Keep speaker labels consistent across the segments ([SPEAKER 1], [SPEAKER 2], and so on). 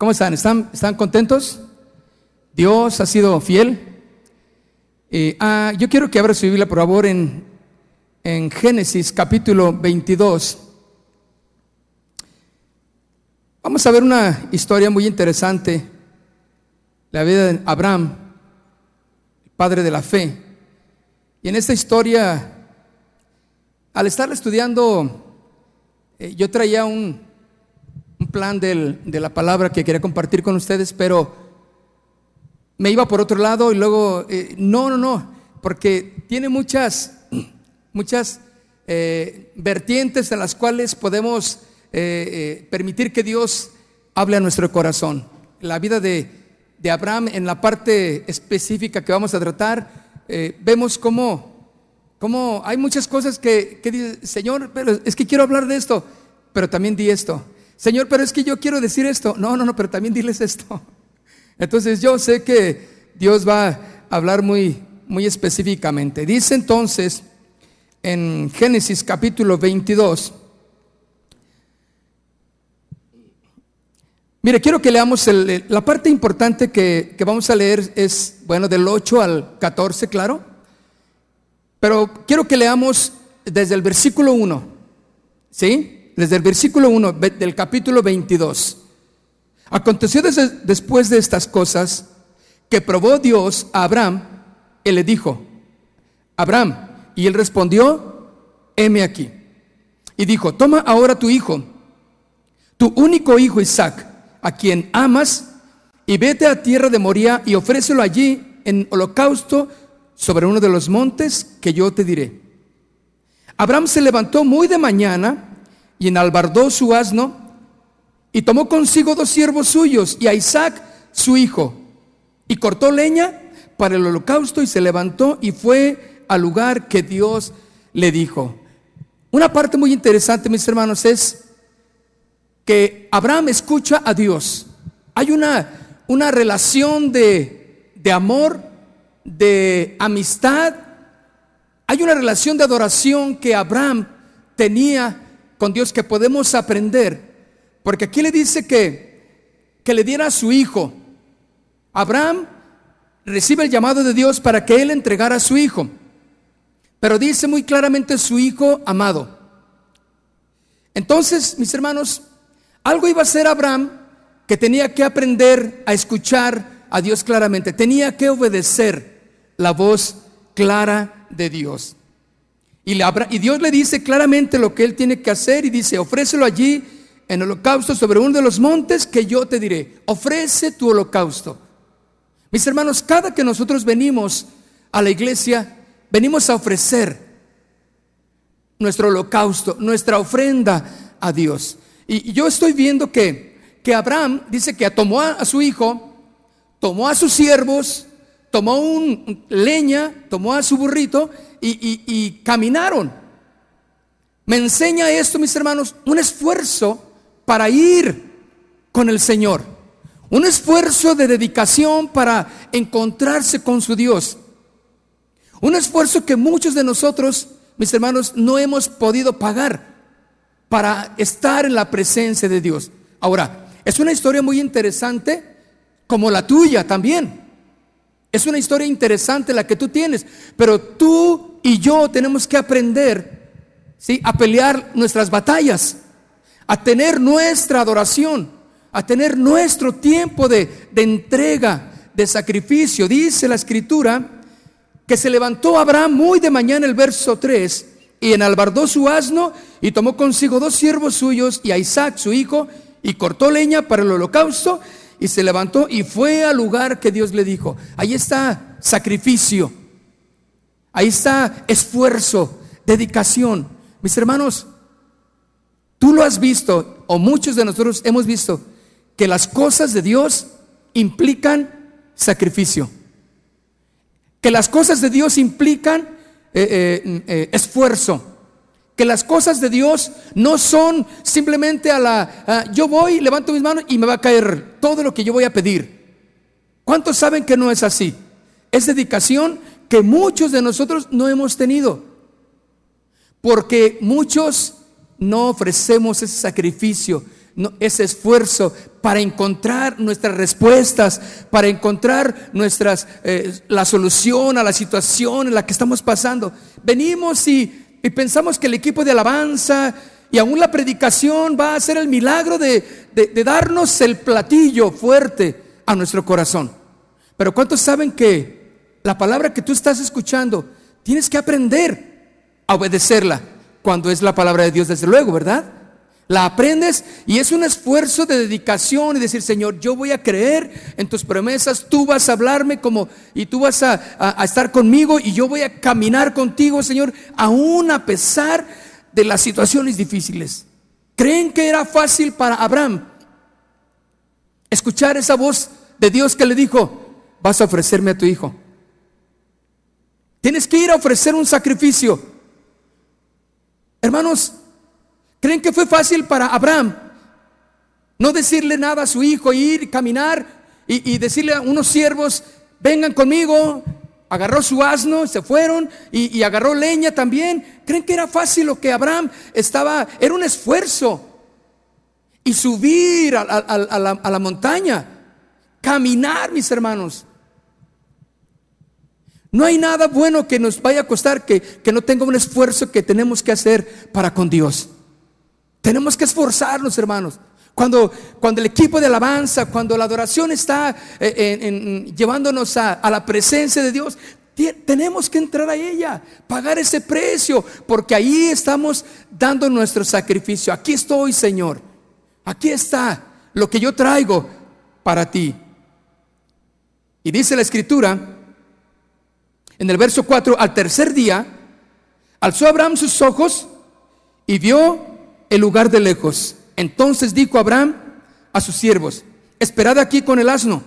[SPEAKER 1] ¿Cómo están? ¿Están, contentos? Dios ha sido fiel. Eh, ah, yo quiero que abra su Biblia, por favor, en, en Génesis capítulo 22. Vamos a ver una historia muy interesante, la vida de Abraham, padre de la fe. Y en esta historia, al estar estudiando, eh, yo traía un plan del- de la palabra que quería compartir con ustedes, pero me iba por otro lado y luego, eh, no, no, no, porque tiene muchas, muchas eh, vertientes en las cuales podemos eh, permitir que Dios hable a nuestro corazón. La vida de, de Abraham en la parte específica que vamos a tratar, vemos cómo, cómo hay muchas cosas que, que dice, Señor, pero es que quiero hablar de esto, pero también di esto. Señor, pero es que yo quiero decir esto. No, no, no, pero también diles esto. Entonces yo sé que Dios va a hablar muy, muy específicamente. Dice entonces en Génesis capítulo 22. Mire, quiero que leamos la parte importante que, que vamos a leer es, bueno, del 8 al 14, claro. Pero quiero que leamos desde el versículo 1, ¿sí? Desde el versículo 1 ve- del capítulo 22. Aconteció después de estas cosas que probó Dios a Abraham y le dijo, Abraham, y él respondió, heme aquí. Y dijo, toma ahora tu hijo, tu único hijo Isaac, a quien amas, y vete a tierra de Moría y ofrécelo allí en holocausto sobre uno de los montes que yo te diré. Abraham se levantó muy de mañana y enalbardó su asno y tomó consigo dos siervos suyos y a Isaac su hijo y cortó leña para el holocausto y se levantó y fue al lugar que Dios le dijo. Una parte muy interesante, mis hermanos, es que Abraham escucha a Dios. Hay una, una relación de, de amor, de amistad, hay una relación de adoración que Abraham tenía con Dios que podemos aprender. Porque aquí le dice que, que le diera a su hijo. Abraham recibe el llamado de Dios para que él entregara a su hijo. Pero dice muy claramente su hijo amado. Entonces, mis hermanos, algo iba a ser Abraham que tenía que aprender a escuchar a Dios claramente. Tenía que obedecer la voz clara de Dios. Y, le y Dios le dice claramente lo que él tiene que hacer y dice, ofrécelo allí en holocausto sobre uno de los montes que yo te diré. Ofrece tu holocausto. Mis hermanos, cada que nosotros venimos a la iglesia, venimos a ofrecer nuestro holocausto, nuestra ofrenda a Dios. Y, y yo estoy viendo que, que Abraham dice que tomó a, a su hijo, tomó a sus siervos, tomó un leña, tomó a su burrito y, caminaron. Me enseña esto, mis hermanos, un esfuerzo para ir con el Señor. Un esfuerzo de dedicación para encontrarse con su Dios. Un esfuerzo que muchos de nosotros, mis hermanos, no hemos podido pagar para estar en la presencia de Dios. Ahora, es una historia muy interesante como la tuya también. Es una historia interesante la que tú tienes, pero tú y yo tenemos que aprender ¿sí? a pelear nuestras batallas, a tener nuestra adoración, a tener nuestro tiempo de, de entrega, de sacrificio. Dice la escritura que se levantó Abraham muy de mañana, el verso 3, y enalbardó su asno y tomó consigo dos siervos suyos y a Isaac su hijo y cortó leña para el holocausto y se levantó y fue al lugar que Dios le dijo. Ahí está sacrificio, ahí está esfuerzo, dedicación. Mis hermanos, tú lo has visto, o muchos de nosotros hemos visto, que las cosas de Dios implican sacrificio que las cosas de Dios implican eh, eh, eh, esfuerzo, que las cosas de Dios no son simplemente a la, a, yo voy, levanto mis manos y me va a caer todo lo que yo voy a pedir. ¿Cuántos saben que no es así? Es dedicación que muchos de nosotros no hemos tenido, porque muchos no ofrecemos ese sacrificio, ese esfuerzo para encontrar nuestras respuestas, para encontrar nuestras, eh, la solución a la situación en la que estamos pasando. Venimos y, pensamos que el equipo de alabanza y aún la predicación va a hacer el milagro de, de darnos el platillo fuerte a nuestro corazón. Pero ¿cuántos saben que la palabra que tú estás escuchando, tienes que aprender a obedecerla cuando es la palabra de Dios, desde luego, ¿verdad? La aprendes y es un esfuerzo de dedicación y decir, Señor, yo voy a creer en tus promesas, tú vas a hablarme como y tú vas a, estar conmigo y yo voy a caminar contigo, Señor, aún a pesar de las situaciones difíciles. ¿Creen que era fácil para Abraham escuchar esa voz de Dios que le dijo, vas a ofrecerme a tu hijo? Tienes que ir a ofrecer un sacrificio. Hermanos, ¿Creen que fue fácil para Abraham no decirle nada a su hijo, ir, caminar y, decirle a unos siervos, vengan conmigo? Agarró su asno, se fueron y, agarró leña también. ¿Creen que era fácil lo que Abraham estaba? Era un esfuerzo. Y subir a, la, montaña, caminar, mis hermanos. No hay nada bueno que nos vaya a costar que, que no tenga un esfuerzo que tenemos que hacer para con Dios. Tenemos que esforzarnos, hermanos. Cuando, cuando el equipo de alabanza, cuando la adoración está eh, llevándonos a, la presencia de Dios, tenemos que entrar a ella, pagar ese precio, porque ahí estamos dando nuestro sacrificio. Aquí estoy, Señor. Aquí está lo que yo traigo para ti. Y dice la escritura, en el verso 4, al tercer día, alzó Abraham sus ojos y vio el lugar de lejos. Entonces dijo Abraham a sus siervos, esperad aquí con el asno,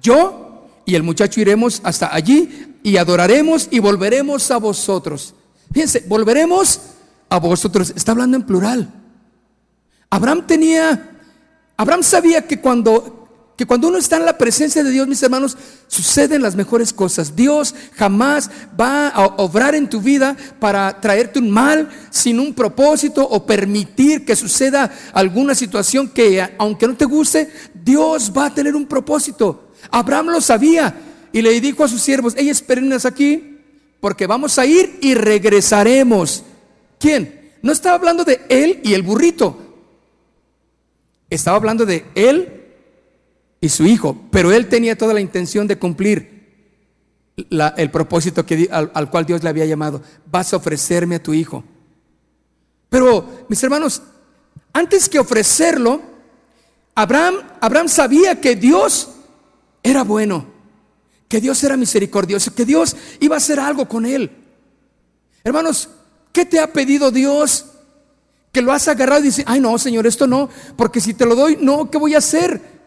[SPEAKER 1] yo y el muchacho iremos hasta allí y adoraremos y volveremos a vosotros. Fíjense, volveremos a vosotros. Está hablando en plural. Abraham tenía, Abraham sabía que cuando que cuando uno está en la presencia de Dios, mis hermanos, suceden las mejores cosas. Dios jamás va a obrar en tu vida para traerte un mal sin un propósito o permitir que suceda alguna situación que, aunque no te guste, Dios va a tener un propósito. Abraham lo sabía y le dijo a sus siervos, ella espérennos aquí porque vamos a ir y regresaremos. ¿Quién? No estaba hablando de él y el burrito. Estaba hablando de él y su hijo, pero él tenía toda la intención de cumplir el propósito que, al, cual Dios le había llamado. Vas a ofrecerme a tu hijo. Pero, mis hermanos, antes que ofrecerlo, Abraham, Abraham sabía que Dios era bueno, que Dios era misericordioso, que Dios iba a hacer algo con él. Hermanos, ¿qué te ha pedido Dios? Que lo has agarrado y dices, ay no, Señor, esto no, porque si te lo doy, no, ¿qué voy a hacer?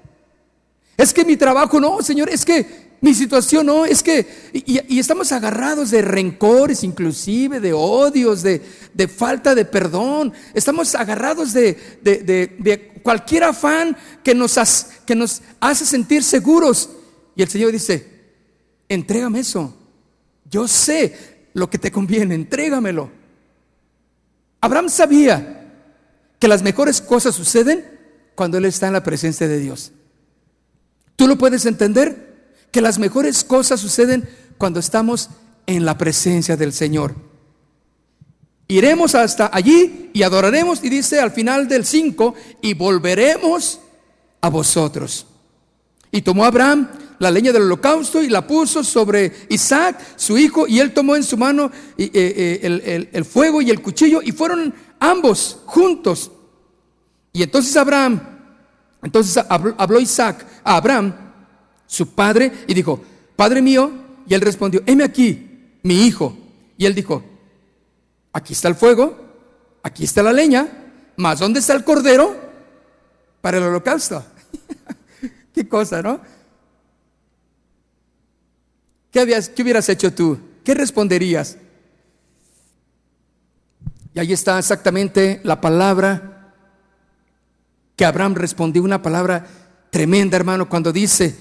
[SPEAKER 1] Es que mi trabajo no, Señor, es que mi situación no, es que... Y, estamos agarrados de rencores, inclusive de odios, de, falta de perdón. Estamos agarrados de, cualquier afán que nos, que nos hace sentir seguros. Y el Señor dice, entrégame eso. Yo sé lo que te conviene, entrégamelo. Abraham sabía que las mejores cosas suceden cuando Él está en la presencia de Dios. ¿Tú lo puedes entender? Que las mejores cosas suceden cuando estamos en la presencia del Señor. Iremos hasta allí y adoraremos, y dice al final del 5, y volveremos a vosotros. Y tomó Abraham la leña del holocausto y la puso sobre Isaac, su hijo, y él tomó en su mano eh, eh, el, fuego y el cuchillo, y fueron ambos juntos. Y entonces Abraham, entonces habló Isaac a Abraham, su padre, y dijo, Padre mío, y él respondió, heme aquí, mi hijo. Y él dijo, aquí está el fuego, aquí está la leña, mas ¿dónde está el cordero para el holocausto? Qué cosa, ¿no? ¿Qué, habías, ¿Qué hubieras hecho tú? ¿Qué responderías? Y ahí está exactamente la palabra que Abraham respondió, una palabra tremenda, hermano, cuando dice,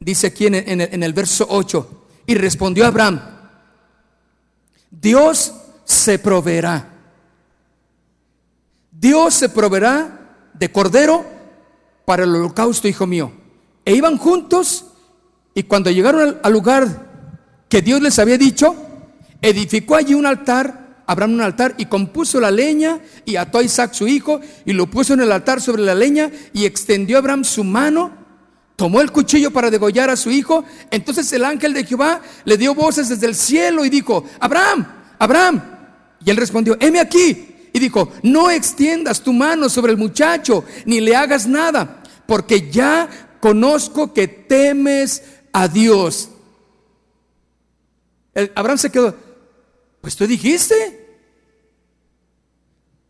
[SPEAKER 1] dice aquí en el, verso 8, y respondió Abraham, Dios se proveerá. Dios se proveerá de cordero para el holocausto, hijo mío. E iban juntos y cuando llegaron al, lugar que Dios les había dicho, edificó allí un altar, Abraham un altar, y compuso la leña y ató a Isaac su hijo y lo puso en el altar sobre la leña y extendió Abraham su mano, tomó el cuchillo para degollar a su hijo. Entonces el ángel de Jehová le dio voces desde el cielo y dijo, Abraham, Abraham. Y él respondió, heme aquí. Y dijo, no extiendas tu mano sobre el muchacho, ni le hagas nada, porque ya conozco que temes a Dios. Abraham se quedó, pues tú dijiste.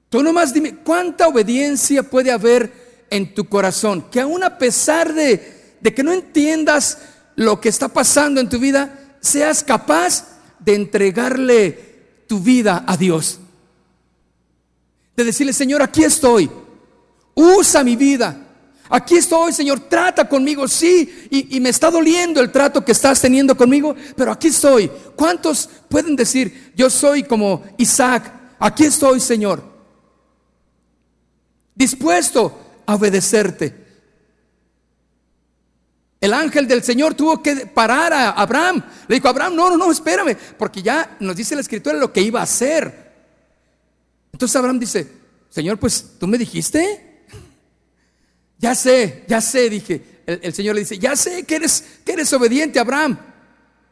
[SPEAKER 1] Tú nomás dime, ¿cuánta obediencia puede haber en tu corazón? Que aún a pesar de, de que no entiendas lo que está pasando en tu vida, seas capaz de entregarle tu vida a Dios de decirle, Señor, aquí estoy, usa mi vida. Aquí estoy, Señor, trata conmigo, sí, y, me está doliendo el trato que estás teniendo conmigo, pero aquí estoy. ¿Cuántos pueden decir, yo soy como Isaac, aquí estoy, Señor? Dispuesto a obedecerte. El ángel del Señor tuvo que parar a Abraham. Le dijo, Abraham, no, no, no, espérame, porque ya nos dice la escritura lo que iba a hacer. Entonces Abraham dice, Señor, pues tú me dijiste. Ya sé, ya sé, dije. El, Señor le dice, ya sé que eres, que eres obediente, Abraham.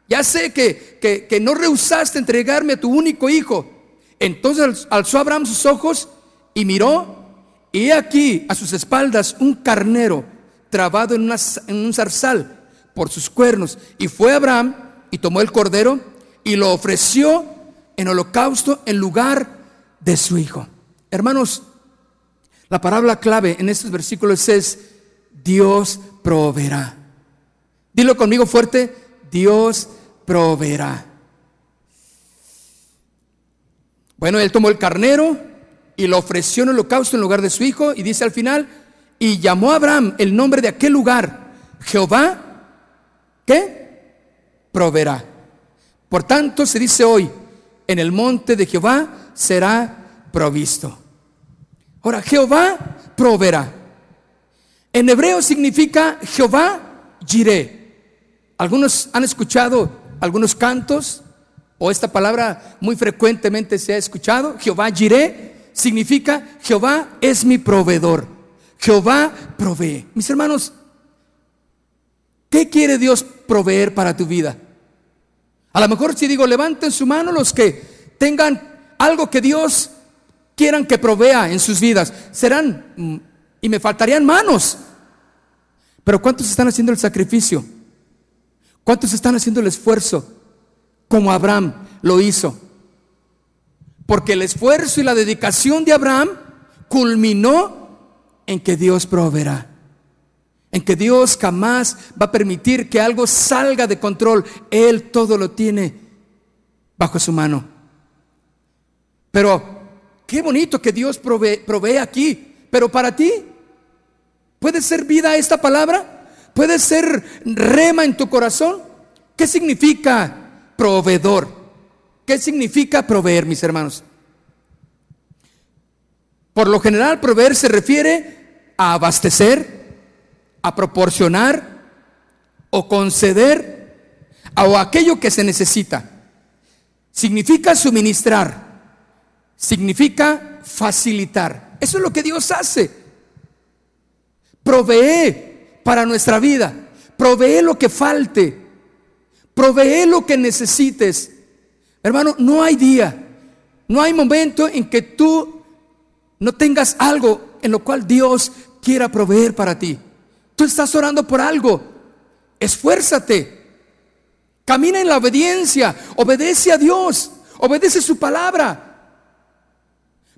[SPEAKER 1] Ya sé que, que, no rehusaste entregarme a tu único hijo. Entonces alzó Abraham sus ojos y miró, y aquí a sus espaldas un carnero trabado en, en un zarzal por sus cuernos. Y fue Abraham y tomó el cordero y lo ofreció en holocausto en lugar de su Hijo. Hermanos, la palabra clave en estos versículos es Dios proveerá. Dilo conmigo fuerte, Dios proveerá. Bueno, él tomó el carnero y lo ofreció en holocausto en lugar de su hijo y dice al final, y llamó a Abraham el nombre de aquel lugar, Jehová, ¿qué? Proveerá. Por tanto, se dice hoy, en el monte de Jehová será provisto. Ahora, Jehová proveerá. En hebreo significa Jehová Jiré. Algunos han escuchado algunos cantos o esta palabra muy frecuentemente se ha escuchado. Jehová Jiré significa Jehová es mi proveedor. Jehová provee. Mis hermanos, ¿qué quiere Dios proveer para tu vida? A lo mejor si digo, levanten su mano los que tengan algo que Dios quieran que provea en sus vidas. Serán, mm, y me faltarían manos. Pero ¿cuántos están haciendo el sacrificio? ¿Cuántos están haciendo el esfuerzo? Como Abraham lo hizo. Porque el esfuerzo y la dedicación de Abraham culminó en que Dios proveerá. En que Dios jamás va a permitir que algo salga de control. Él todo lo tiene bajo su mano. Pero qué bonito que Dios provee, aquí. Pero para ti, ¿puede ser vida esta palabra? ¿Puede ser rema en tu corazón? ¿Qué significa proveedor? ¿Qué significa proveer, mis hermanos? Por lo general, proveer se refiere a abastecer, a proporcionar o conceder o aquello que se necesita. Significa suministrar, significa facilitar. Eso es lo que Dios hace. Provee para nuestra vida. Provee lo que falte. Provee lo que necesites. Hermano, no hay día, no hay momento en que tú no tengas algo en lo cual Dios quiera proveer para ti. Tú estás orando por algo. Esfuérzate. Camina en la obediencia. Obedece a Dios. Obedece su palabra.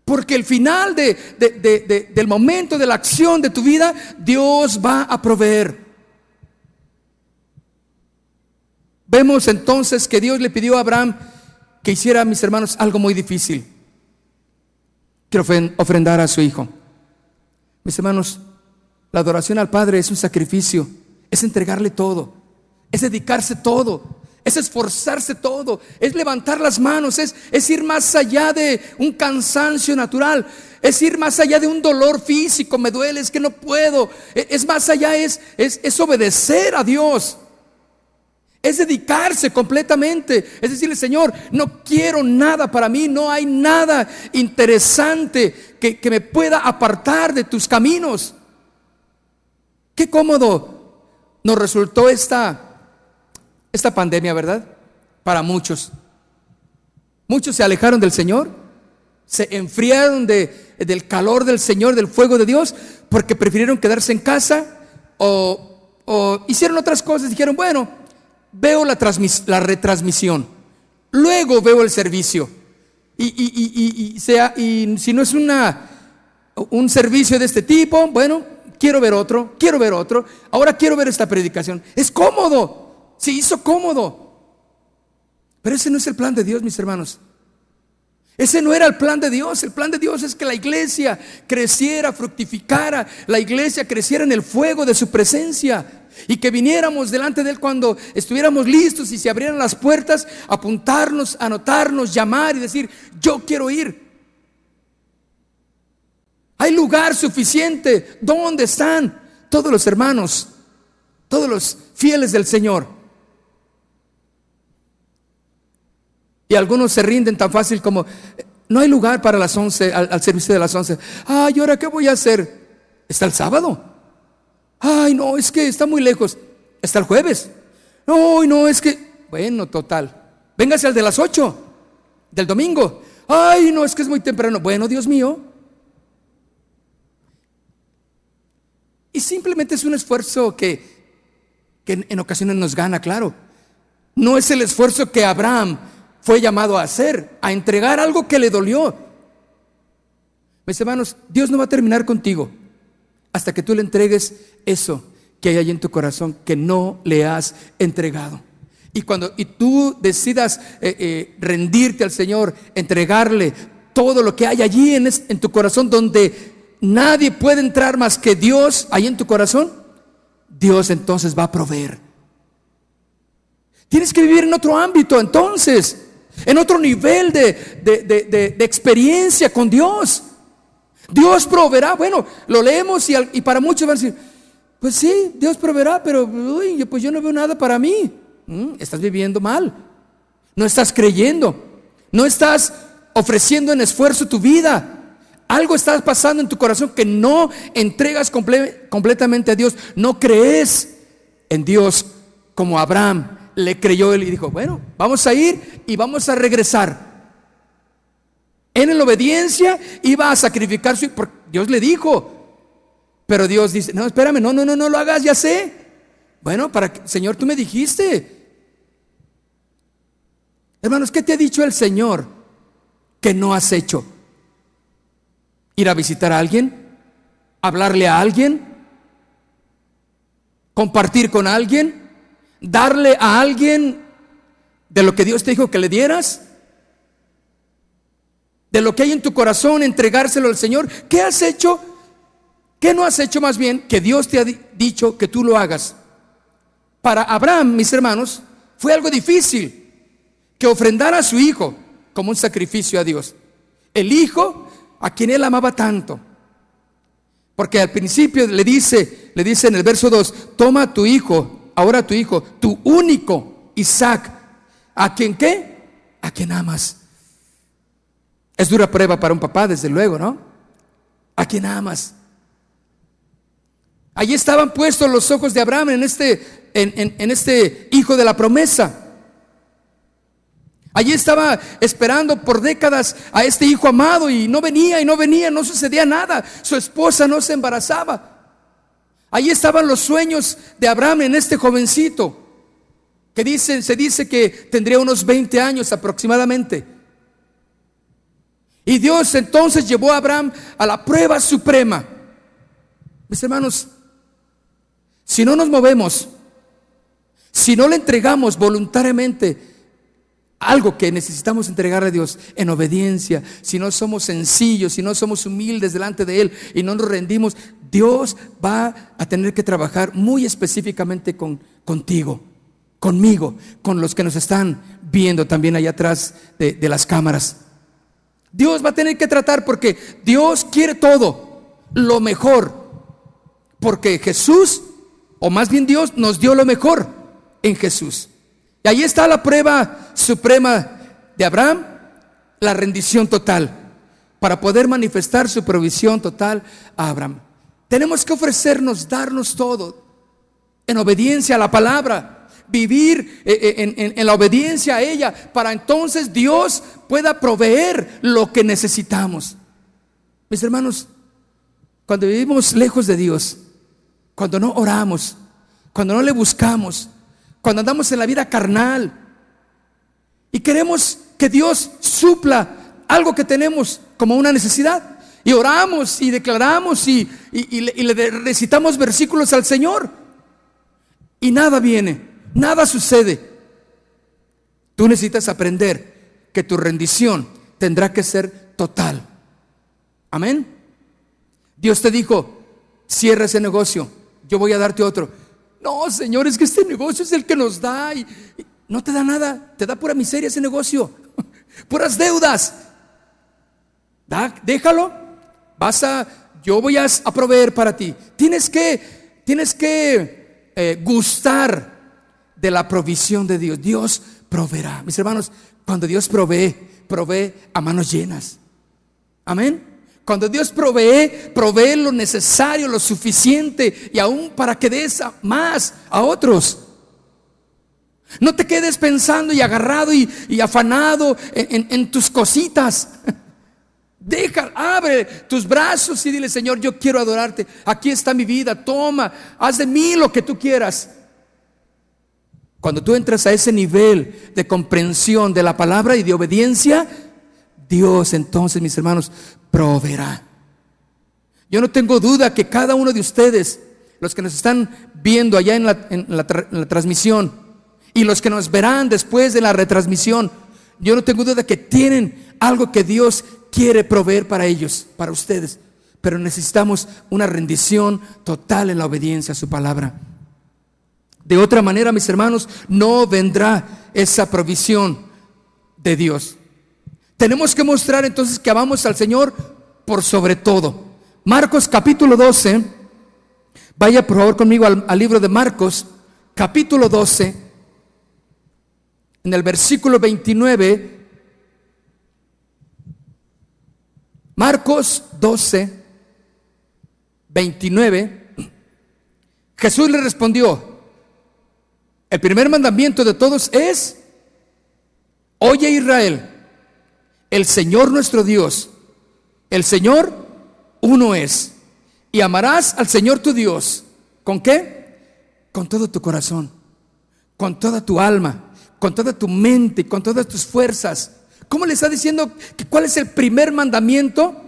[SPEAKER 1] Porque el final de, del momento de la acción de tu vida, Dios va a proveer. Vemos entonces que Dios le pidió a Abraham que hiciera, mis hermanos, algo muy difícil. Que ofrendar a su hijo. Mis hermanos, la adoración al Padre es un sacrificio, es entregarle todo, es dedicarse todo, es esforzarse todo, es levantar las manos, es, es ir más allá de un cansancio natural, es ir más allá de un dolor físico, me duele, es que no puedo, e, es más allá, es, es, es obedecer a Dios. Es dedicarse completamente. Es decirle, Señor, no quiero nada para mí, no hay nada interesante que, que me pueda apartar de tus caminos. Qué cómodo nos resultó esta esta pandemia, ¿verdad? Para muchos. Muchos se alejaron del Señor, se enfriaron de, del calor del Señor, del fuego de Dios, porque prefirieron quedarse en casa o, hicieron otras cosas. Dijeron, bueno, veo la, la retransmisión, luego veo el servicio. Y, sea, y si no es una, un servicio de este tipo, bueno, quiero ver otro, quiero ver otro, ahora quiero ver esta predicación. Es cómodo, se hizo cómodo. Pero ese no es el plan de Dios, mis hermanos. Ese no era el plan de Dios. El plan de Dios es que la iglesia creciera, fructificara, la iglesia creciera en el fuego de su presencia y que viniéramos delante de Él cuando estuviéramos listos y se abrieran las puertas, apuntarnos, anotarnos, llamar y decir, yo quiero ir. Hay lugar suficiente. ¿Dónde están todos los hermanos? Todos los fieles del Señor. Y algunos se rinden tan fácil como, no hay lugar para las 11, al, servicio de las 11. Ay, ahora qué voy a hacer? Está el sábado. Ay, no, es que está muy lejos. Está el jueves. No, no, es que, bueno, total. Véngase al de las 8, del domingo. Ay, no, es que es muy temprano. Bueno, Dios mío. Y simplemente es un esfuerzo que, que en ocasiones nos gana, claro. No es el esfuerzo que Abraham fue llamado a hacer, a entregar algo que le dolió. Mis hermanos, Dios no va a terminar contigo hasta que tú le entregues eso que hay ahí en tu corazón que no le has entregado. Y cuando y tú decidas eh, eh, rendirte al Señor, entregarle todo lo que hay allí en, en tu corazón donde nadie puede entrar más que Dios ahí en tu corazón, Dios entonces va a proveer. Tienes que vivir en otro ámbito entonces en otro nivel de, experiencia con Dios. Dios proveerá. Bueno, lo leemos y, para muchos van a decir, pues sí, Dios proveerá, pero pues yo no veo nada para mí. Mm, estás viviendo mal. No estás creyendo. No estás ofreciendo en esfuerzo tu vida. Algo está pasando en tu corazón que no entregas completamente a Dios. No crees en Dios como Abraham le creyó él y dijo, bueno, vamos a ir y vamos a regresar. En la obediencia iba a sacrificar su porque Dios le dijo. Pero Dios dice, no, espérame, no, no, no, no lo hagas, ya sé. Bueno, para que, Señor, tú me dijiste. Hermanos, ¿qué te ha dicho el Señor que no has hecho? ¿Ir a visitar a alguien? ¿Hablarle a alguien? ¿Compartir con alguien? Darle a alguien de lo que Dios te dijo que le dieras? De lo que hay en tu corazón, entregárselo al Señor. ¿Qué has hecho? ¿Qué no has hecho más bien que Dios te ha dicho que tú lo hagas? Para Abraham, mis hermanos, fue algo difícil que ofrendara a su hijo como un sacrificio a Dios. El hijo a quien él amaba tanto. Porque al principio le dice, le dice en el verso 2, toma a tu hijo, ahora tu hijo, tu único Isaac, ¿a quien qué? A quien amas. Es dura prueba para un papá, desde luego, ¿no? A quien amas. Allí estaban puestos los ojos de Abraham en este, en, este hijo de la promesa. Allí estaba esperando por décadas a este hijo amado y no venía y no venía, no sucedía nada. Su esposa no se embarazaba. Ahí estaban los sueños de Abraham en este jovencito, que dice, se dice que tendría unos 20 años aproximadamente. Y Dios entonces llevó a Abraham a la prueba suprema. Mis hermanos, si no nos movemos, si no le entregamos voluntariamente algo que necesitamos entregarle a Dios en obediencia, si no somos sencillos, si no somos humildes delante de Él y no nos rendimos, Dios va a tener que trabajar muy específicamente con, contigo, conmigo, con los que nos están viendo también allá atrás de, de las cámaras. Dios va a tener que tratar porque Dios quiere todo, lo mejor. Porque Jesús, o más bien Dios, nos dio lo mejor en Jesús. Y ahí está la prueba suprema de Abraham, la rendición total, para poder manifestar su provisión total a Abraham. Tenemos que ofrecernos, darnos todo en obediencia a la palabra, vivir eh, eh, en, la obediencia a ella, para entonces Dios pueda proveer lo que necesitamos. Mis hermanos, cuando vivimos lejos de Dios, cuando no oramos, cuando no le buscamos, cuando andamos en la vida carnal y queremos que Dios supla algo que tenemos como una necesidad. Y oramos y declaramos y, le recitamos versículos al Señor. Y nada viene, nada sucede. Tú necesitas aprender que tu rendición tendrá que ser total. Amén. Dios te dijo, cierra ese negocio, yo voy a darte otro. No, Señor, es que este negocio es el que nos da y, no te da nada, te da pura miseria ese negocio, puras deudas. déjalo, vas a, yo voy a, proveer para ti. Tienes que, tienes que eh, gustar de la provisión de Dios. Dios proveerá. Mis hermanos, cuando Dios provee, provee a manos llenas. Amén. Cuando Dios provee, provee lo necesario, lo suficiente y aún para que des más a otros. No te quedes pensando y agarrado y, afanado en, tus cositas. Deja, abre tus brazos y dile, Señor, yo quiero adorarte. Aquí está mi vida, toma, haz de mí lo que tú quieras. Cuando tú entras a ese nivel de comprensión de la palabra y de obediencia, Dios entonces, mis hermanos, proveerá. Yo no tengo duda que cada uno de ustedes, los que nos están viendo allá en la, transmisión y los que nos verán después de la retransmisión, yo no tengo duda que tienen algo que Dios quiere proveer para ellos, para ustedes. Pero necesitamos una rendición total en la obediencia a su palabra. De otra manera, mis hermanos, no vendrá esa provisión de Dios. Tenemos que mostrar entonces que amamos al Señor por sobre todo. Marcos capítulo 12, vaya por favor conmigo al, libro de Marcos, capítulo 12, en el versículo 29. Marcos 12, 29. Jesús le respondió, el primer mandamiento de todos es, oye Israel, el Señor nuestro Dios, el Señor uno es. Y amarás al Señor tu Dios. ¿Con qué? Con todo tu corazón, con toda tu alma, con toda tu mente, con todas tus fuerzas. ¿Cómo le está diciendo que cuál es el primer mandamiento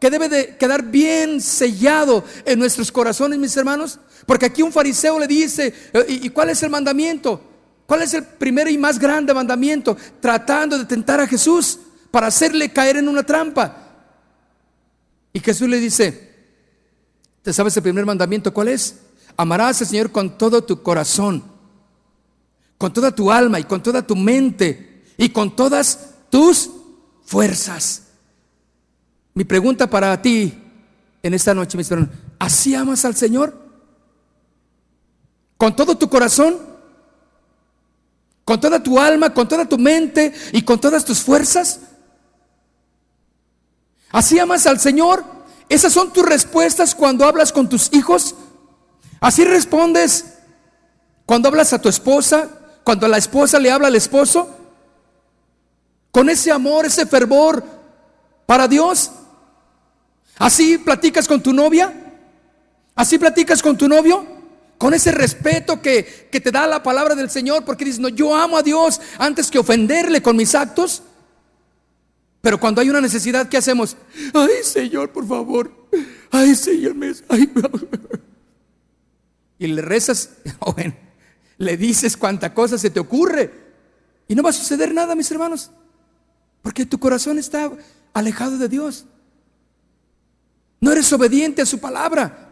[SPEAKER 1] que debe de quedar bien sellado en nuestros corazones, mis hermanos? Porque aquí un fariseo le dice, eh, ¿y cuál es el mandamiento? ¿Cuál es el primer y más grande mandamiento? Tratando de tentar a Jesús para hacerle caer en una trampa. Y Jesús le dice, ¿te sabes el primer mandamiento cuál es? Amarás al Señor con todo tu corazón, con toda tu alma y con toda tu mente y con todas tus fuerzas. Mi pregunta para ti en esta noche, mis hermanos, ¿así amas al Señor? ¿Con todo tu corazón? ¿Con toda tu alma, con toda tu mente y con todas tus fuerzas? ¿Así amas al Señor? ¿Esas son tus respuestas cuando hablas con tus hijos? ¿Así respondes cuando hablas a tu esposa? ¿Cuando la esposa le habla al esposo? ¿Con ese amor, ese fervor para Dios? ¿Así platicas con tu novia? ¿Así platicas con tu novio? Con ese respeto que, que te da la palabra del Señor porque dices, no, yo amo a Dios antes que ofenderle con mis actos. Pero cuando hay una necesidad, ¿qué hacemos? Ay, Señor, por favor. Ay, Señor, me... Y le rezas, bueno, le dices cuánta cosa se te ocurre. Y no va a suceder nada, mis hermanos. Porque tu corazón está alejado de Dios. No eres obediente a su palabra.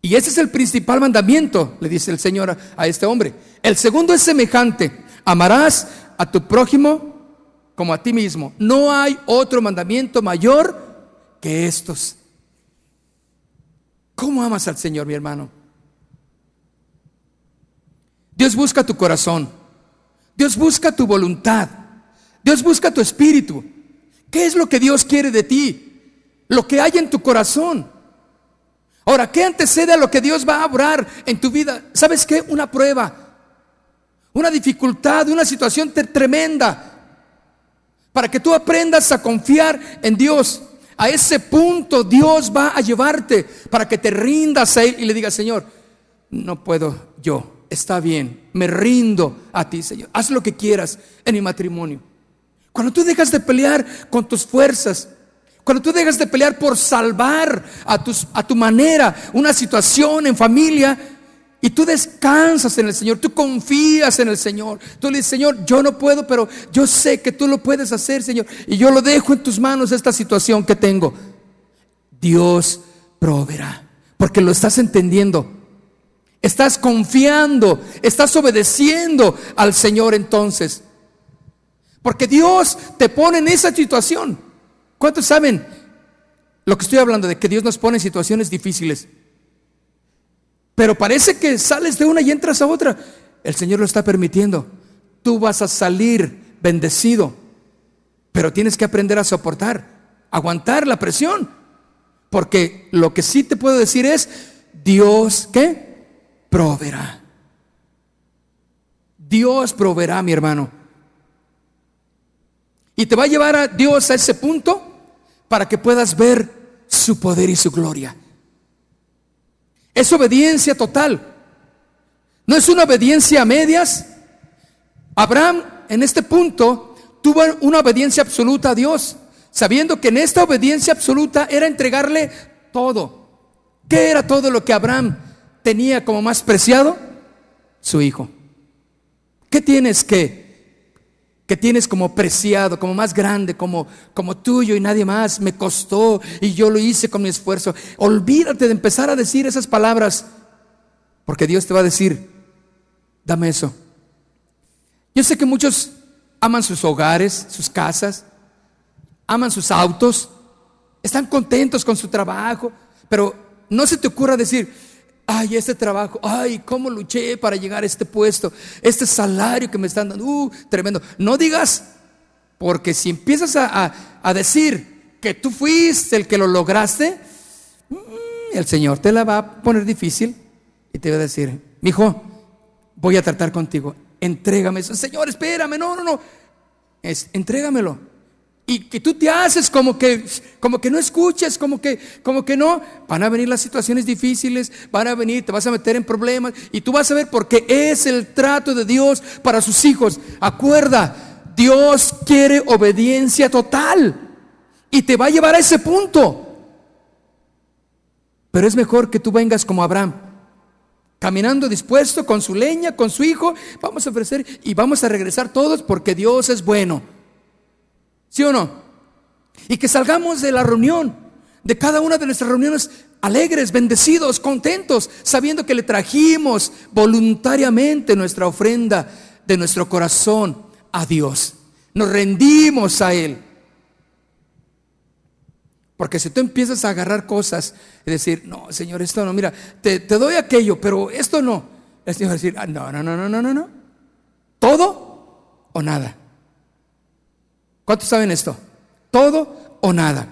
[SPEAKER 1] Y ese es el principal mandamiento, le dice el Señor a este hombre. El segundo es semejante. Amarás a tu prójimo como a ti mismo. No hay otro mandamiento mayor que estos. ¿Cómo amas al Señor, mi hermano? Dios busca tu corazón. Dios busca tu voluntad. Dios busca tu espíritu. ¿Qué es lo que Dios quiere de ti? Lo que hay en tu corazón. Ahora, ¿qué antecede a lo que Dios va a obrar en tu vida? ¿Sabes qué? Una prueba, una dificultad, una situación tremenda, para que tú aprendas a confiar en Dios. A ese punto Dios va a llevarte para que te rindas a Él y le digas, Señor, no puedo yo, está bien, me rindo a ti, Señor. Haz lo que quieras en mi matrimonio. Cuando tú dejas de pelear con tus fuerzas, cuando tú dejas de pelear por salvar a, tu manera una situación en familia y tú descansas en el Señor, tú confías en el Señor, tú le dices, Señor, yo no puedo, pero yo sé que tú lo puedes hacer, Señor, y yo lo dejo en tus manos esta situación que tengo. Dios proveerá, porque lo estás entendiendo. Estás confiando, estás obedeciendo al Señor entonces. Porque Dios te pone en esa situación. ¿Cuántos saben lo que estoy hablando de que Dios nos pone en situaciones difíciles? Pero parece que sales de una y entras a otra. El Señor lo está permitiendo. Tú vas a salir bendecido, pero tienes que aprender a soportar, aguantar la presión. Porque lo que sí te puedo decir es, Dios, ¿qué? Proveerá. Dios proveerá, mi hermano. Y te va a llevar a Dios a ese punto para que puedas ver su poder y su gloria. Es obediencia total. No es una obediencia a medias. Abraham en este punto tuvo una obediencia absoluta a Dios, sabiendo que en esta obediencia absoluta era entregarle todo. ¿Qué era todo lo que Abraham tenía como más preciado? Su hijo. ¿Qué tienes que que tienes como preciado, como más grande, como, como tuyo y nadie más, me costó y yo lo hice con mi esfuerzo. Olvídate de empezar a decir esas palabras, porque Dios te va a decir, dame eso. Yo sé que muchos aman sus hogares, sus casas, aman sus autos, están contentos con su trabajo, pero no se te ocurra decir, ay, este trabajo, ay, cómo luché para llegar a este puesto, este salario que me están dando, uh, tremendo. No digas, porque si empiezas a, decir que tú fuiste el que lo lograste, mm, el Señor te la va a poner difícil y te va a decir, mi hijo, voy a tratar contigo, entrégame eso. Señor, espérame, no, no, no, es, entrégamelo y que tú te haces como que, como que no escuchas, como que, como que no, van a venir las situaciones difíciles, van a venir, te vas a meter en problemas y tú vas a ver porque es el trato de Dios para sus hijos. Acuerda, Dios quiere obediencia total y te va a llevar a ese punto. Pero es mejor que tú vengas como Abraham, caminando dispuesto con su leña, con su hijo, vamos a ofrecer y vamos a regresar todos porque Dios es bueno. ¿Sí o no? Y que salgamos de la reunión, de cada una de nuestras reuniones alegres, bendecidos, contentos, sabiendo que le trajimos voluntariamente nuestra ofrenda de nuestro corazón a Dios. Nos rendimos a Él. Porque si tú empiezas a agarrar cosas y decir, no, Señor, esto no, mira, te, doy aquello, pero esto no. El Señor va a decir, ah, no, no, no, no, no, no, no. Todo o nada. ¿Cuántos saben esto? Todo o nada.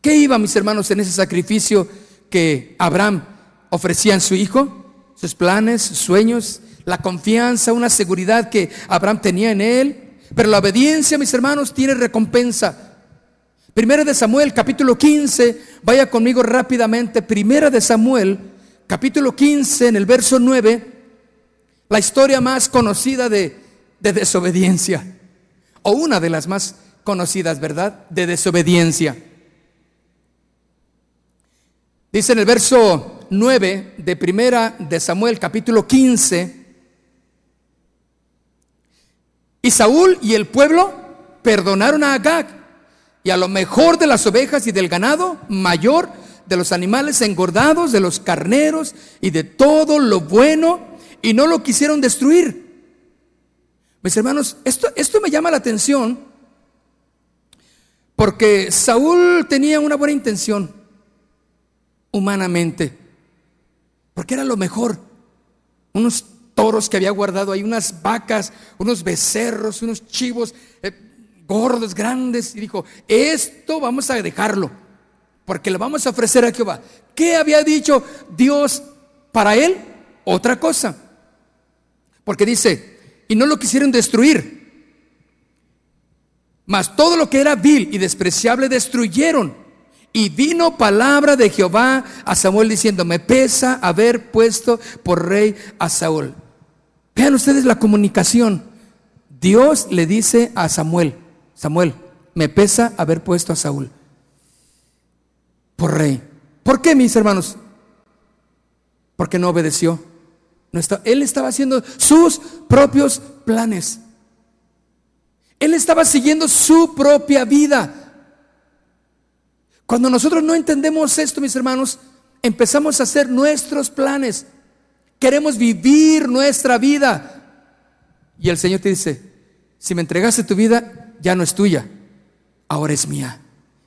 [SPEAKER 1] ¿Qué iba, mis hermanos, en ese sacrificio que Abraham ofrecía en su hijo? Sus planes, sus sueños, la confianza, una seguridad que Abraham tenía en él. Pero la obediencia, mis hermanos, tiene recompensa. Primera de Samuel, capítulo 15, vaya conmigo rápidamente. Primera de Samuel, capítulo 15, en el verso 9, la historia más conocida de, de desobediencia o una de las más conocidas, ¿verdad? De desobediencia. Dice en el verso 9 de primera de Samuel capítulo 15, y Saúl y el pueblo perdonaron a Agag y a lo mejor de las ovejas y del ganado mayor de los animales engordados, de los carneros y de todo lo bueno, y no lo quisieron destruir. Mis hermanos, esto, esto me llama la atención porque Saúl tenía una buena intención humanamente, porque era lo mejor. Unos toros que había guardado ahí, unas vacas, unos becerros, unos chivos eh, gordos, grandes, y dijo, esto vamos a dejarlo, porque le vamos a ofrecer a Jehová. ¿Qué había dicho Dios para él? Otra cosa. Porque dice, y no lo quisieron destruir, mas todo lo que era vil y despreciable destruyeron. Y vino palabra de Jehová a Samuel diciendo, me pesa haber puesto por rey a Saúl. Vean ustedes la comunicación. Dios le dice a Samuel, Samuel, me pesa haber puesto a Saúl por rey. ¿Por qué, mis hermanos? Porque no obedeció. Él estaba haciendo sus propios planes. Él estaba siguiendo su propia vida. Cuando nosotros no entendemos esto, mis hermanos, empezamos a hacer nuestros planes. Queremos vivir nuestra vida. Y el Señor te dice, si me entregaste tu vida, ya no es tuya, ahora es mía.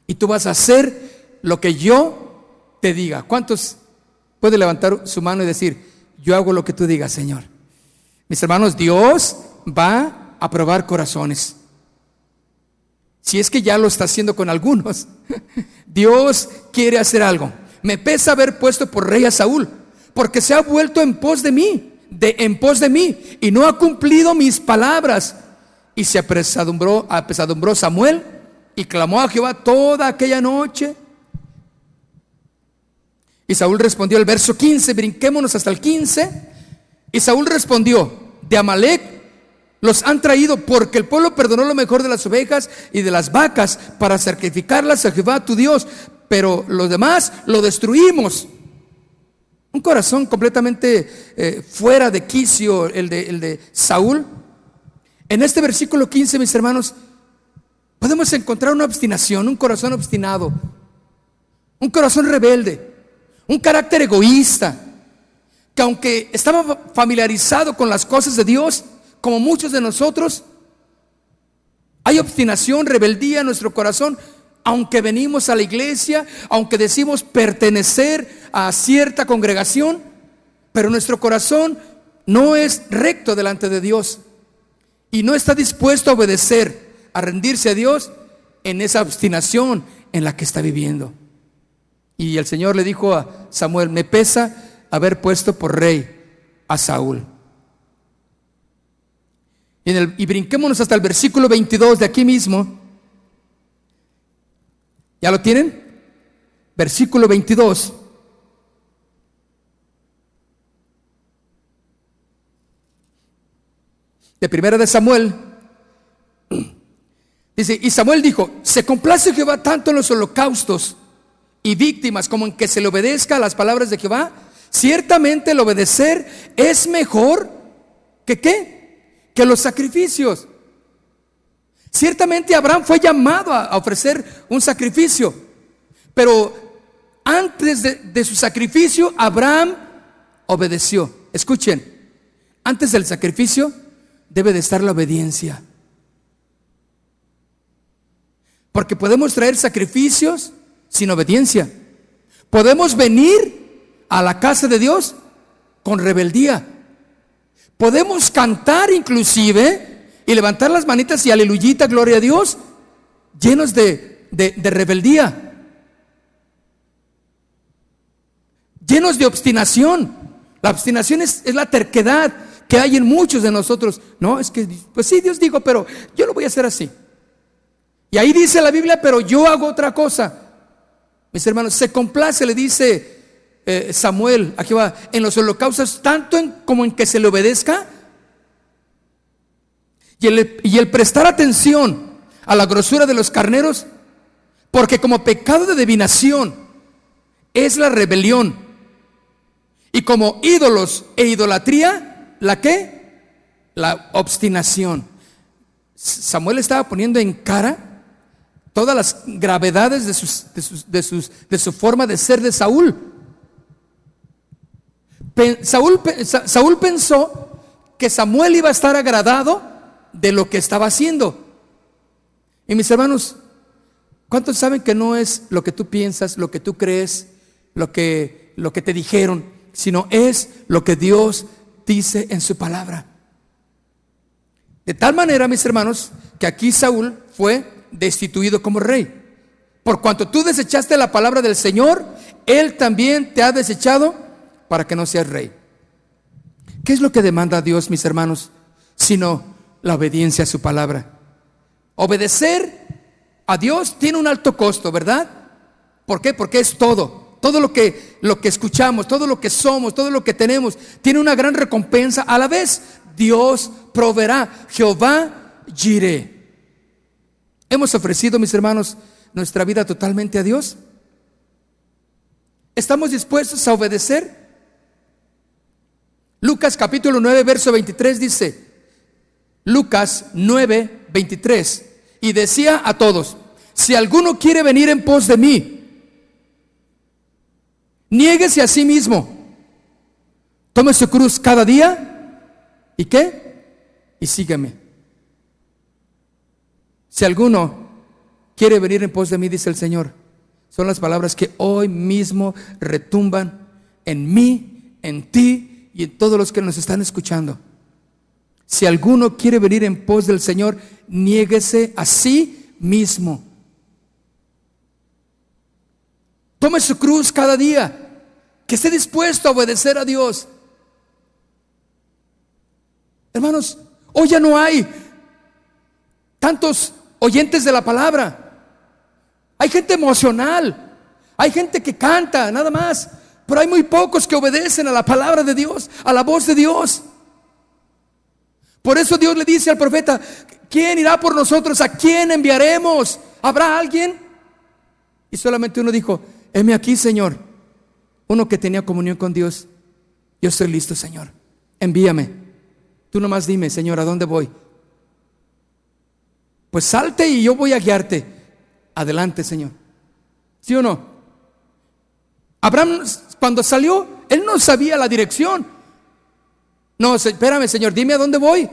[SPEAKER 1] Y tú vas a hacer lo que yo te diga. ¿Cuántos puede levantar su mano y decir, yo hago lo que tú digas, Señor? Mis hermanos, Dios va a probar corazones. Si es que ya lo está haciendo con algunos. Dios quiere hacer algo. Me pesa haber puesto por rey a Saúl, porque se ha vuelto en pos de mí, de en pos de mí, y no ha cumplido mis palabras. Y se apesadumbró, Samuel y clamó a Jehová toda aquella noche. Y Saúl respondió el verso 15, brinquémonos hasta el 15. Y Saúl respondió, de Amalek los han traído porque el pueblo perdonó lo mejor de las ovejas y de las vacas para sacrificarlas a Jehová tu Dios, pero los demás lo destruimos. Un corazón completamente eh, fuera de quicio, el de, el de Saúl. En este versículo 15, mis hermanos, podemos encontrar una obstinación, un corazón obstinado, un corazón rebelde, un carácter egoísta, que aunque estaba familiarizado con las cosas de Dios, como muchos de nosotros, hay obstinación, rebeldía en nuestro corazón, aunque venimos a la iglesia, aunque decimos pertenecer a cierta congregación, pero nuestro corazón no es recto delante de Dios y no está dispuesto a obedecer, a rendirse a Dios en esa obstinación en la que está viviendo. Y el Señor le dijo a Samuel, me pesa haber puesto por rey a Saúl. Y, brinquémonos hasta el versículo 22 de aquí mismo. ¿Ya lo tienen? Versículo 22. De primera de Samuel. Dice, y Samuel dijo, se complace Jehová tanto en los holocaustos y víctimas como en que se le obedezca a las palabras de Jehová. Ciertamente el obedecer es mejor que qué? que los sacrificios. Ciertamente Abraham fue llamado a ofrecer un sacrificio, pero antes de, su sacrificio Abraham obedeció. Escuchen, antes del sacrificio debe de estar la obediencia. Porque podemos traer sacrificios sin obediencia. Podemos venir a la casa de Dios con rebeldía. Podemos cantar inclusive y levantar las manitas y aleluyita, gloria a Dios, llenos de, rebeldía, llenos de obstinación. La obstinación es, es, la terquedad que hay en muchos de nosotros. No, es que, pues sí, Dios dijo, pero yo lo voy a hacer así. Y ahí dice la Biblia, pero yo hago otra cosa. Mis hermanos, se complace, le dice eh, Samuel, aquí va, en los holocaustos, tanto como en que se le obedezca. Y el, y el prestar atención a la grosura de los carneros, porque como pecado de adivinación es la rebelión. Y como ídolos e idolatría, ¿la qué? La obstinación. Samuel estaba poniendo en cara todas las gravedades de, de, de su forma de ser de Saúl. Saúl, Saúl pensó que Samuel iba a estar agradado de lo que estaba haciendo. Y mis hermanos, ¿cuántos saben que no es lo que tú piensas, lo que tú crees, lo que, lo que te dijeron, sino es lo que Dios dice en su palabra? De tal manera, mis hermanos, que aquí Saúl fue destituido como rey. Por cuanto tú desechaste la palabra del Señor, Él también te ha desechado para que no seas rey. ¿Qué es lo que demanda Dios, mis hermanos? Sino la obediencia a su palabra. Obedecer a Dios tiene un alto costo, ¿verdad? ¿Por qué? Porque es todo. Todo lo que, lo que escuchamos, todo lo que somos, todo lo que tenemos, tiene una gran recompensa. A la vez, Dios proveerá. Jehová Jireh. Hemos ofrecido, mis hermanos, nuestra vida totalmente a Dios. ¿Estamos dispuestos a obedecer? Lucas capítulo 9, verso 23 dice, Lucas 9, 23, y decía a todos, si alguno quiere venir en pos de mí, niéguese a sí mismo, tome su cruz cada día, ¿y qué? Y sígueme. Si alguno quiere venir en pos de mí, dice el Señor, son las palabras que hoy mismo retumban en mí, en ti y en todos los que nos están escuchando. Si alguno quiere venir en pos del Señor, niéguese a sí mismo. Tome su cruz cada día, que esté dispuesto a obedecer a Dios. Hermanos, hoy ya no hay tantos oyentes de la palabra. Hay gente emocional, hay gente que canta, nada más. Pero hay muy pocos que obedecen a la palabra de Dios, a la voz de Dios. Por eso Dios le dice al profeta, ¿quién irá por nosotros? ¿A quién enviaremos? ¿Habrá alguien? Y solamente uno dijo, heme aquí, Señor. Uno que tenía comunión con Dios. Yo estoy listo, Señor. Envíame. Tú nomás dime, Señor, ¿a dónde voy? Pues salte y yo voy a guiarte. Adelante, Señor. ¿Sí o no? Abraham cuando salió, él no sabía la dirección. No, espérame, Señor, dime a dónde voy.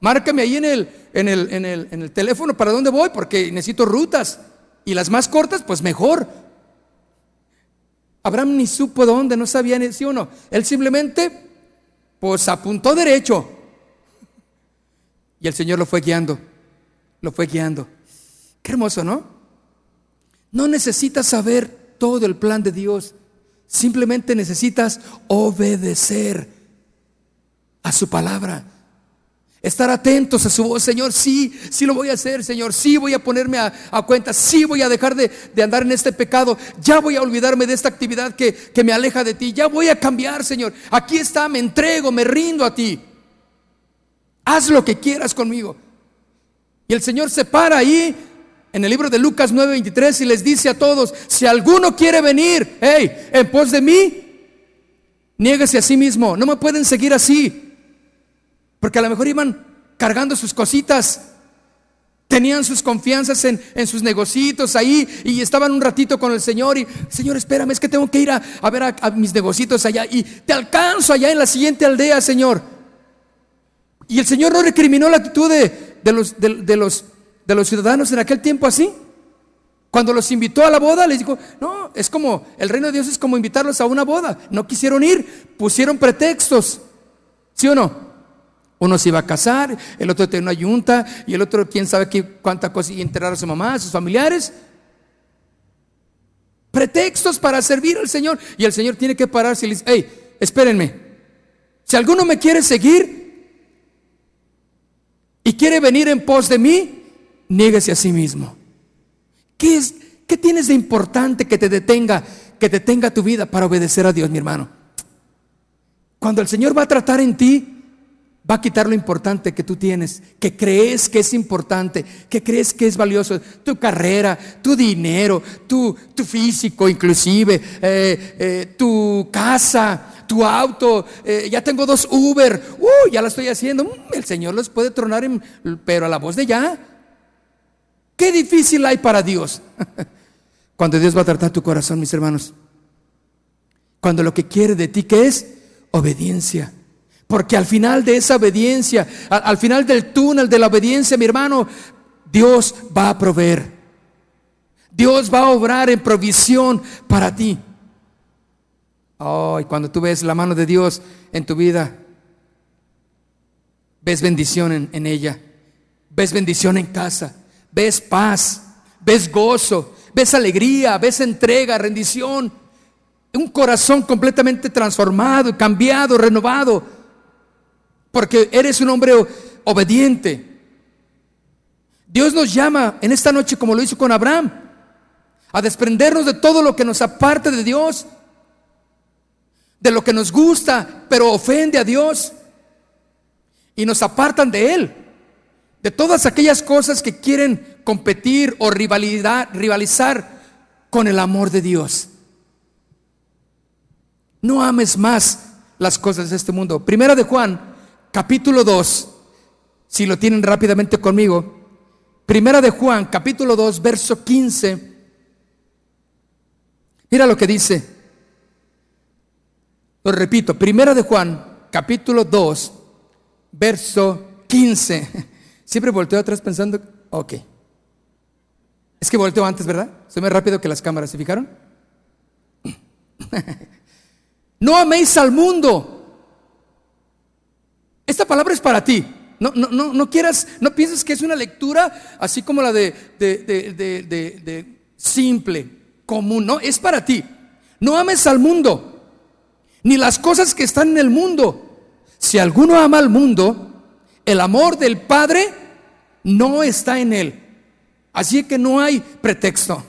[SPEAKER 1] Márcame ahí en el, en el, en el, en el teléfono para dónde voy, porque necesito rutas. Y las más cortas, pues mejor. Abraham ni supo dónde, no sabía ni sí o no. Él simplemente, pues apuntó derecho. Y el Señor lo fue guiando, lo fue guiando. Qué hermoso, ¿no? No necesitas saber todo el plan de Dios. Simplemente necesitas obedecer a su palabra. Estar atentos a su voz, Señor, sí, sí lo voy a hacer, Señor, sí voy a ponerme a, cuenta, sí voy a dejar de, andar en este pecado, ya voy a olvidarme de esta actividad que, que me aleja de ti, ya voy a cambiar, Señor. Aquí está, me entrego, me rindo a ti. Haz lo que quieras conmigo. Y el Señor se para ahí en el libro de Lucas 9:23 y les dice a todos, si alguno quiere venir, hey, en pos de mí, niéguese a sí mismo, no me pueden seguir así, porque a lo mejor iban cargando sus cositas, tenían sus confianzas en, sus negocitos ahí y estaban un ratito con el Señor y, Señor, espérame, es que tengo que ir a, ver a, mis negocitos allá y te alcanzo allá en la siguiente aldea, Señor. Y el Señor no recriminó la actitud de, los, de los de los ciudadanos en aquel tiempo así. Cuando los invitó a la boda, les dijo, no, es como, el reino de Dios es como invitarlos a una boda. No quisieron ir, pusieron pretextos. ¿Sí o no? Uno se iba a casar, el otro tenía una yunta y el otro quién sabe qué, cuánta cosa y enterrar a su mamá, a sus familiares. Pretextos para servir al Señor. Y el Señor tiene que pararse y le dice, hey, espérenme. Si alguno me quiere seguir y quiere venir en pos de mí, niéguese a sí mismo. ¿Qué, es, ¿Qué tienes de importante que te detenga, que detenga tu vida para obedecer a Dios, mi hermano? Cuando el Señor va a tratar en ti, va a quitar lo importante que tú tienes, que crees que es importante, que crees que es valioso, tu carrera, tu dinero, tu, tu físico inclusive, eh, eh, tu casa, tu auto, eh, ya tengo dos Uber, uh, ya la estoy haciendo, mm, el Señor los puede tronar, pero a la voz de ya. ¿Qué difícil hay para Dios? Cuando Dios va a tratar tu corazón, mis hermanos. Cuando lo que quiere de ti, ¿qué es? Obediencia. Porque al final de esa obediencia, al, final del túnel de la obediencia, mi hermano, Dios va a proveer. Dios va a obrar en provisión para ti. Oh, y cuando tú ves la mano de Dios en tu vida, ves bendición en, en ella, ves bendición en casa, ves paz, ves gozo, ves alegría, ves entrega, rendición, un corazón completamente transformado, cambiado, renovado, porque eres un hombre obediente. Dios nos llama en esta noche, como lo hizo con Abraham, a desprendernos de todo lo que nos aparte de Dios, de lo que nos gusta, pero ofende a Dios, y nos apartan de Él, de todas aquellas cosas que quieren competir o rivalizar con el amor de Dios. No ames más las cosas de este mundo. Primera de Juan, capítulo 2, si lo tienen rápidamente conmigo. Primera de Juan, capítulo 2, verso 15. Mira lo que dice. Lo repito, Primera de Juan, capítulo 2, verso 15. Siempre volteo atrás pensando, ok. Es que volteo antes, ¿verdad? Soy más rápido que las cámaras, ¿se fijaron? no améis al mundo. Esta palabra es para ti. No, no, no, no quieras, no pienses que es una lectura así como la de, de, de, de simple, común. No, es para ti. No ames al mundo, ni las cosas que están en el mundo. Si alguno ama al mundo, el amor del Padre no está en él. Así que no hay pretexto.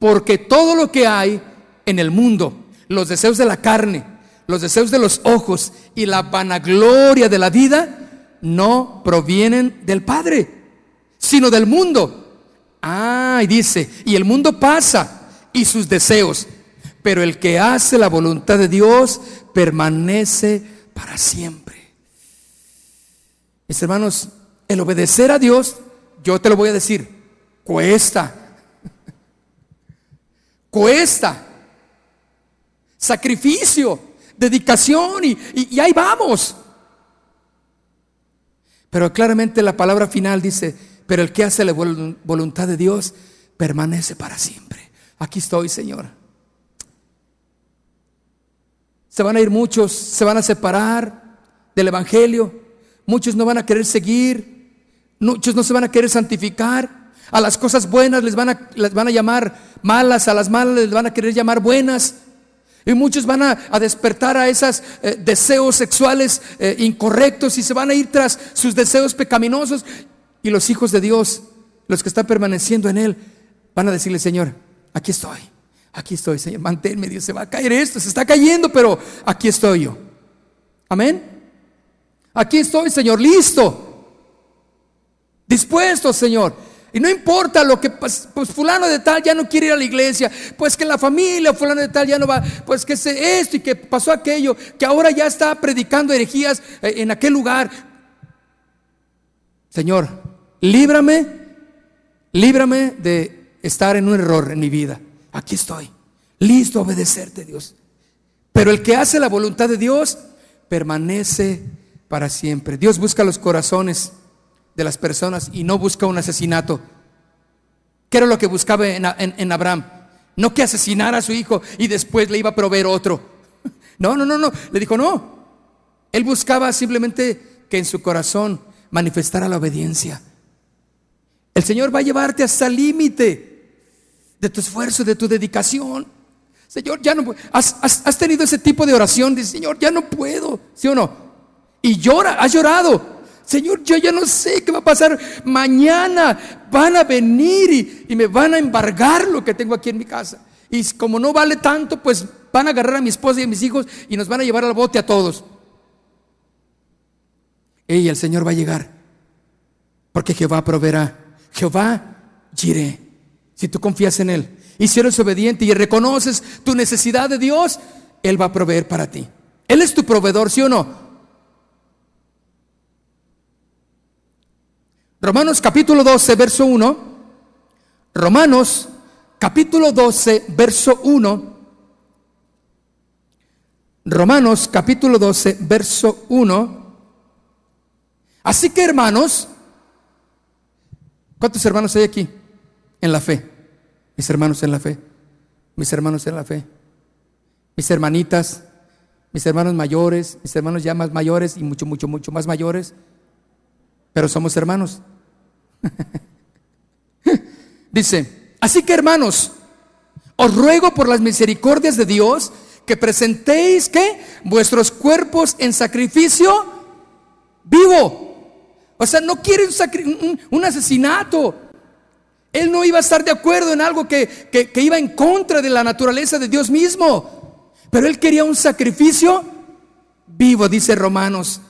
[SPEAKER 1] Porque todo lo que hay en el mundo, los deseos de la carne, los deseos de los ojos y la vanagloria de la vida, no provienen del Padre, sino del mundo. Ah, y dice, y el mundo pasa y sus deseos, pero el que hace la voluntad de Dios permanece para siempre. Mis hermanos, el obedecer a Dios yo te lo voy a decir, cuesta. cuesta. Sacrificio, dedicación y, y, ahí vamos. Pero claramente la palabra final dice, pero el que hace la voluntad de Dios permanece para siempre. Aquí estoy, Señor. Se van a ir muchos, se van a separar del Evangelio, muchos no van a querer seguir, Muchos no se van a querer santificar. A las cosas buenas les van a, les van a llamar malas, a las malas les van a querer llamar buenas. Y muchos van a, despertar a esos eh, deseos sexuales eh, incorrectos y se van a ir tras sus deseos pecaminosos. Y los hijos de Dios, los que están permaneciendo en Él, van a decirle, Señor, aquí estoy, aquí estoy, Señor, manténme, Dios, se va a caer esto, se está cayendo, pero aquí estoy yo. Amén. Aquí estoy, Señor, listo dispuestos, Señor. Y no importa lo que, pues, pues, fulano de tal ya no quiere ir a la iglesia, pues que la familia fulano de tal ya no va, pues que se esto y que pasó aquello, que ahora ya está predicando herejías eh, en aquel lugar. Señor, líbrame, líbrame de estar en un error en mi vida. Aquí estoy, listo a obedecerte, Dios. Pero el que hace la voluntad de Dios permanece para siempre. Dios busca los corazones de las personas y no busca un asesinato. ¿Qué era lo que buscaba en, Abraham? No que asesinara a su hijo y después le iba a proveer otro. No, no, no, no. Le dijo, no. Él buscaba simplemente que en su corazón manifestara la obediencia. El Señor va a llevarte hasta el límite de tu esfuerzo, de tu dedicación. Señor, ya no has, has, has tenido ese tipo de oración. Dice, Señor, ya no puedo. ¿Sí o no? Y llora, has llorado. Señor, yo ya no sé qué va a pasar mañana. Van a venir y, me van a embargar lo que tengo aquí en mi casa. Y como no vale tanto, pues van a agarrar a mi esposa y a mis hijos y nos van a llevar al bote a todos. Y el Señor va a llegar. Porque Jehová proveerá. Jehová giré. Si tú confías en Él y si eres obediente y reconoces tu necesidad de Dios, Él va a proveer para ti. Él es tu proveedor, ¿sí o no? Romanos capítulo 12, verso 1. Romanos capítulo 12, verso 1. Romanos capítulo 12, verso 1. Así que hermanos, ¿cuántos hermanos hay aquí en la fe? Mis hermanos en la fe, mis hermanos en la fe, mis hermanitas, mis hermanos mayores, mis hermanos ya más mayores y mucho, mucho, mucho más mayores, pero somos hermanos. Dice, así que hermanos, os ruego por las misericordias de Dios que presentéis que vuestros cuerpos en sacrificio vivo. O sea, no quiere un, asesinato. Él no iba a estar de acuerdo en algo que, que iba en contra de la naturaleza de Dios mismo. Pero él quería un sacrificio vivo, dice Romanos.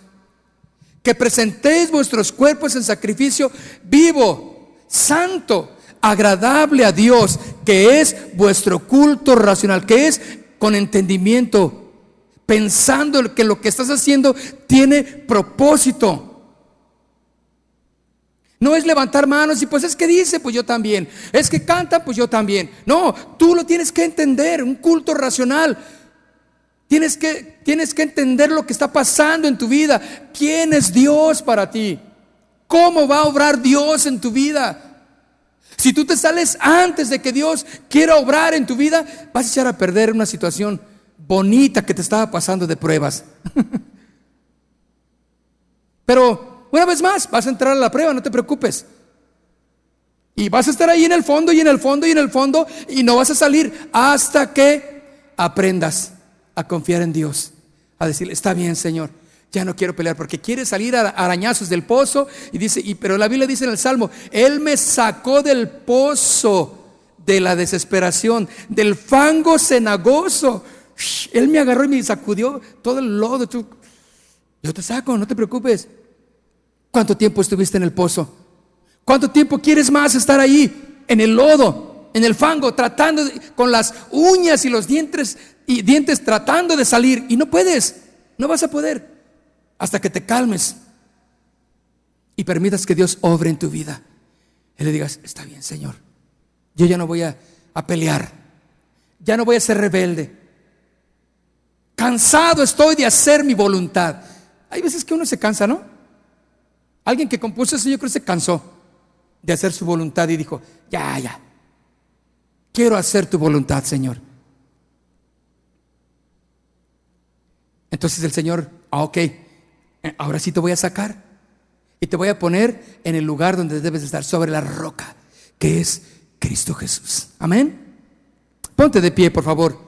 [SPEAKER 1] Que presentéis vuestros cuerpos en sacrificio vivo, santo, agradable a Dios, que es vuestro culto racional, que es con entendimiento, pensando que lo que estás haciendo tiene propósito. No es levantar manos y pues es que dice, pues yo también. Es que canta, pues yo también. No, tú lo tienes que entender, un culto racional. Tienes que, tienes que entender lo que está pasando en tu vida. ¿Quién es Dios para ti? ¿Cómo va a obrar Dios en tu vida? Si tú te sales antes de que Dios quiera obrar en tu vida, vas a echar a perder una situación bonita que te estaba pasando de pruebas. Pero una vez más, vas a entrar a la prueba, no te preocupes. Y vas a estar ahí en el fondo y en el fondo y en el fondo y no vas a salir hasta que aprendas a confiar en Dios, a decirle, está bien Señor, ya no quiero pelear porque quiere salir a arañazos del pozo y dice, y, pero la Biblia dice en el Salmo, Él me sacó del pozo de la desesperación, del fango cenagoso. Él me agarró y me sacudió todo el lodo. yo te saco, no te preocupes. ¿Cuánto tiempo estuviste en el pozo? ¿Cuánto tiempo quieres más estar ahí, en el lodo, en el fango, tratando con las uñas y los dientes y dientes tratando de salir y no puedes, no vas a poder hasta que te calmes y permitas que Dios obre en tu vida. Y le digas, está bien, Señor, yo ya no voy a, pelear, ya no voy a ser rebelde. Cansado estoy de hacer mi voluntad. Hay veces que uno se cansa, ¿no? Alguien que compuso eso, yo creo que se cansó de hacer su voluntad y dijo, ya, ya, quiero hacer tu voluntad, Señor. Entonces el Señor, ah, ok, eh, ahora sí te voy a sacar y te voy a poner en el lugar donde debes estar, sobre la roca, que es Cristo Jesús. Amén. Ponte de pie, por favor.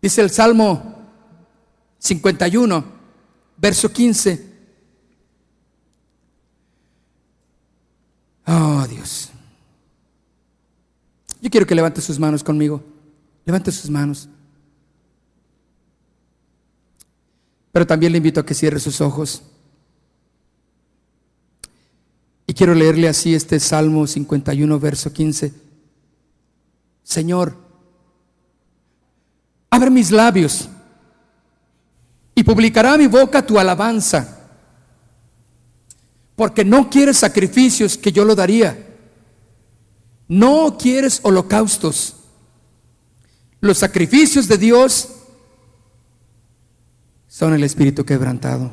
[SPEAKER 1] Dice el Salmo 51, verso 15. Oh Dios. Yo quiero que levante sus manos conmigo. Levante sus manos. Pero también le invito a que cierre sus ojos. Y quiero leerle así este Salmo 51, verso 15. Señor, abre mis labios y publicará mi boca tu alabanza, porque no quieres sacrificios que yo lo daría, no quieres holocaustos. Los sacrificios de Dios son el espíritu quebrantado.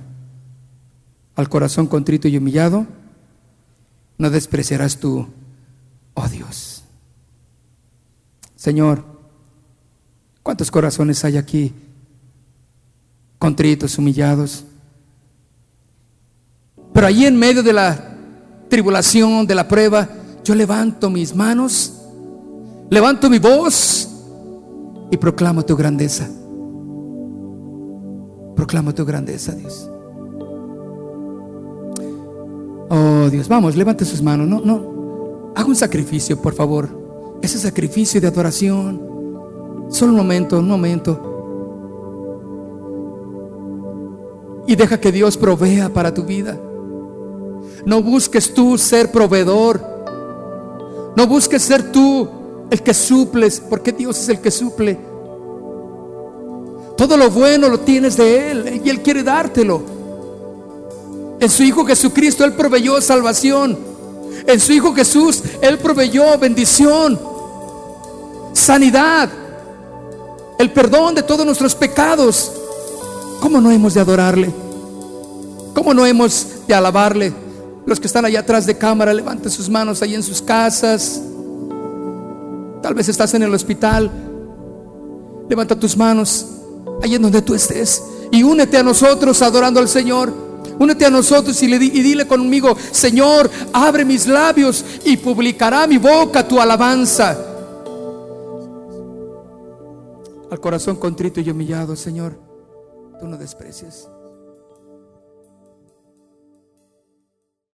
[SPEAKER 1] Al corazón contrito y humillado, no despreciarás tú, oh Dios. Señor, ¿cuántos corazones hay aquí contritos, humillados? Pero allí en medio de la tribulación, de la prueba, yo levanto mis manos, levanto mi voz y proclamo tu grandeza. Proclamo tu grandeza, Dios. Oh Dios, vamos, levante sus manos. No, no. Haga un sacrificio, por favor. Ese sacrificio de adoración. Solo un momento, un momento. Y deja que Dios provea para tu vida. No busques tú ser proveedor. No busques ser tú el que suples, porque Dios es el que suple. Todo lo bueno lo tienes de Él y Él quiere dártelo. En su Hijo Jesucristo Él proveyó salvación. En su Hijo Jesús Él proveyó bendición, sanidad, el perdón de todos nuestros pecados. ¿Cómo no hemos de adorarle? ¿Cómo no hemos de alabarle? Los que están allá atrás de cámara, levanten sus manos ahí en sus casas. Tal vez estás en el hospital. Levanta tus manos ahí en donde tú estés y únete a nosotros adorando al Señor. Únete a nosotros y, le y dile conmigo, Señor, abre mis labios y publicará mi boca tu alabanza. Al corazón contrito y humillado, Señor, tú no desprecies.